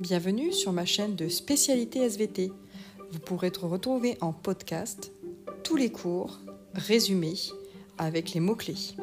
Bienvenue sur ma chaîne de spécialité SVT. Vous pourrez retrouver en podcast tous les cours résumés avec les mots-clés.